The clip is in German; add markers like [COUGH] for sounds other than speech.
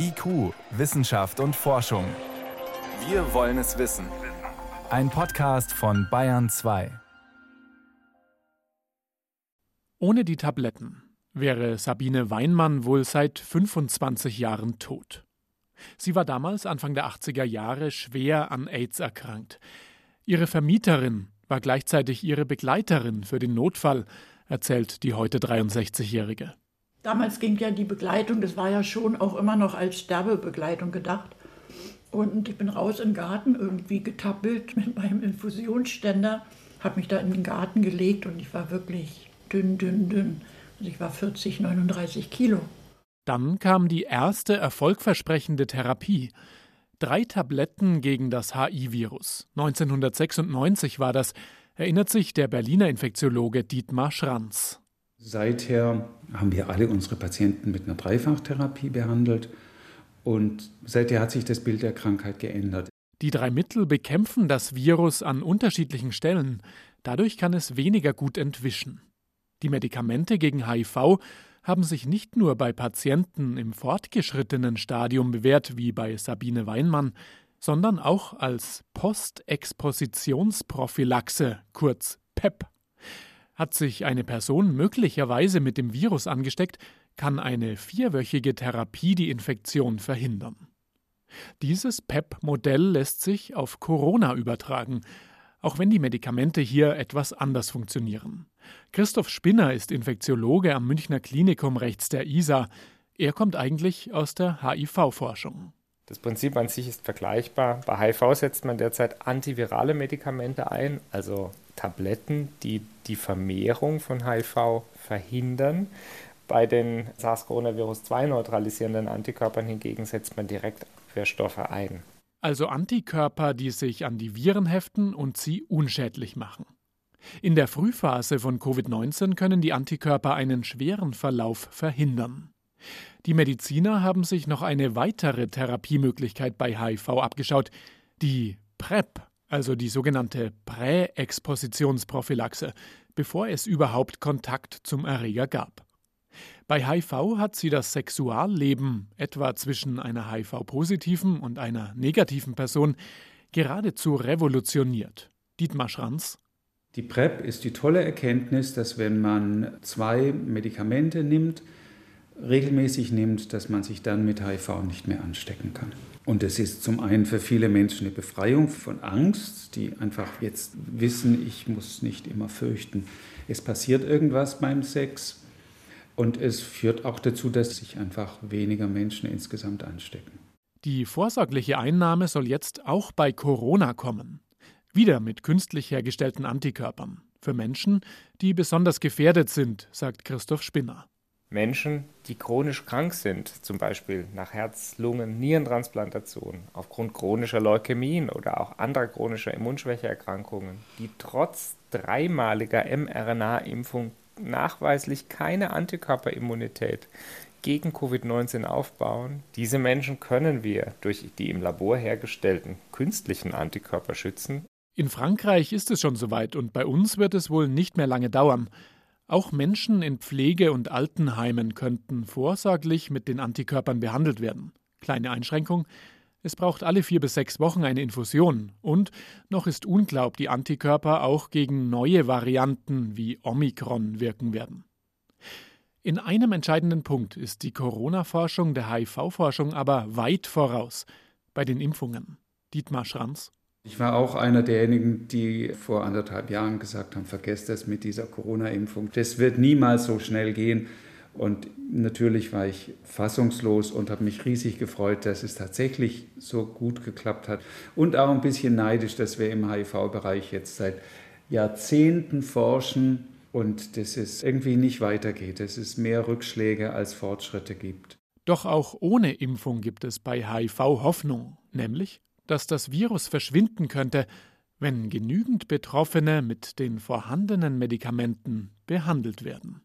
IQ, Wissenschaft und Forschung. Wir wollen es wissen. Ein Podcast von Bayern 2. Ohne die Tabletten wäre Sabine Weinmann wohl seit 25 Jahren tot. Sie war damals Anfang der 80er Jahre schwer an AIDS erkrankt. Ihre Vermieterin war gleichzeitig ihre Begleiterin für den Notfall, erzählt die heute 63-Jährige. Damals ging ja die Begleitung, das war ja schon auch immer noch als Sterbebegleitung gedacht. Und ich bin raus in den Garten, irgendwie getappelt [LAUGHS] mit meinem Infusionsständer, habe mich da in den Garten gelegt und ich war wirklich dünn, dünn, dünn. Also ich war 40, 39 Kilo. Dann kam die erste erfolgversprechende Therapie. Drei Tabletten gegen das HI-Virus. 1996 war das, erinnert sich der Berliner Infektiologe Dietmar Schranz. Seither haben wir alle unsere Patienten mit einer Dreifachtherapie behandelt und seither hat sich das Bild der Krankheit geändert. Die drei Mittel bekämpfen das Virus an unterschiedlichen Stellen. Dadurch kann es weniger gut entwischen. Die Medikamente gegen HIV haben sich nicht nur bei Patienten im fortgeschrittenen Stadium bewährt, wie bei Sabine Weinmann, sondern auch als Postexpositionsprophylaxe, kurz PEP. Hat sich eine Person möglicherweise mit dem Virus angesteckt, kann eine vierwöchige Therapie die Infektion verhindern. Dieses PEP-Modell lässt sich auf Corona übertragen, auch wenn die Medikamente hier etwas anders funktionieren. Christoph Spinner ist Infektiologe am Münchner Klinikum rechts der ISA. Er kommt eigentlich aus der HIV-Forschung. Das Prinzip an sich ist vergleichbar. Bei HIV setzt man derzeit antivirale Medikamente ein, also Tabletten, die die Vermehrung von HIV verhindern. Bei den SARS-CoV-2 neutralisierenden Antikörpern hingegen setzt man direkt Abwehrstoffe ein. Also Antikörper, die sich an die Viren heften und sie unschädlich machen. In der Frühphase von Covid-19 können die Antikörper einen schweren Verlauf verhindern. Die Mediziner haben sich noch eine weitere Therapiemöglichkeit bei HIV abgeschaut, die PrEP, also die sogenannte Präexpositionsprophylaxe, bevor es überhaupt Kontakt zum Erreger gab. Bei HIV hat sie das Sexualleben, etwa zwischen einer HIV-positiven und einer negativen Person, geradezu revolutioniert. Dietmar Schranz. Die PrEP ist die tolle Erkenntnis, dass wenn man zwei Medikamente nimmt, regelmäßig nimmt, dass man sich dann mit HIV nicht mehr anstecken kann. Und es ist zum einen für viele Menschen eine Befreiung von Angst, die einfach jetzt wissen, ich muss nicht immer fürchten, es passiert irgendwas beim Sex. Und es führt auch dazu, dass sich einfach weniger Menschen insgesamt anstecken. Die vorsorgliche Einnahme soll jetzt auch bei Corona kommen. Wieder mit künstlich hergestellten Antikörpern. Für Menschen, die besonders gefährdet sind, sagt Christoph Spinner. Menschen, die chronisch krank sind, zum Beispiel nach Herz-, Lungen-, Nierentransplantation, aufgrund chronischer Leukämien oder auch anderer chronischer Immunschwächeerkrankungen, die trotz dreimaliger mRNA-Impfung nachweislich keine Antikörperimmunität gegen Covid-19 aufbauen. Diese Menschen können wir durch die im Labor hergestellten künstlichen Antikörper schützen. In Frankreich ist es schon soweit und bei uns wird es wohl nicht mehr lange dauern. Auch Menschen in Pflege- und Altenheimen könnten vorsorglich mit den Antikörpern behandelt werden. Kleine Einschränkung, es braucht alle vier bis sechs Wochen eine Infusion und noch ist unklar, ob die Antikörper auch gegen neue Varianten wie Omikron wirken werden. In einem entscheidenden Punkt ist die Corona-Forschung der HIV-Forschung aber weit voraus bei den Impfungen. Dietmar Schranz. Ich war auch einer derjenigen, die vor anderthalb Jahren gesagt haben, vergesst das mit dieser Corona-Impfung. Das wird niemals so schnell gehen. Und natürlich war ich fassungslos und habe mich riesig gefreut, dass es tatsächlich so gut geklappt hat. Und auch ein bisschen neidisch, dass wir im HIV-Bereich jetzt seit Jahrzehnten forschen und dass es irgendwie nicht weitergeht, dass es mehr Rückschläge als Fortschritte gibt. Doch auch ohne Impfung gibt es bei HIV Hoffnung, nämlich, dass das Virus verschwinden könnte, wenn genügend Betroffene mit den vorhandenen Medikamenten behandelt werden.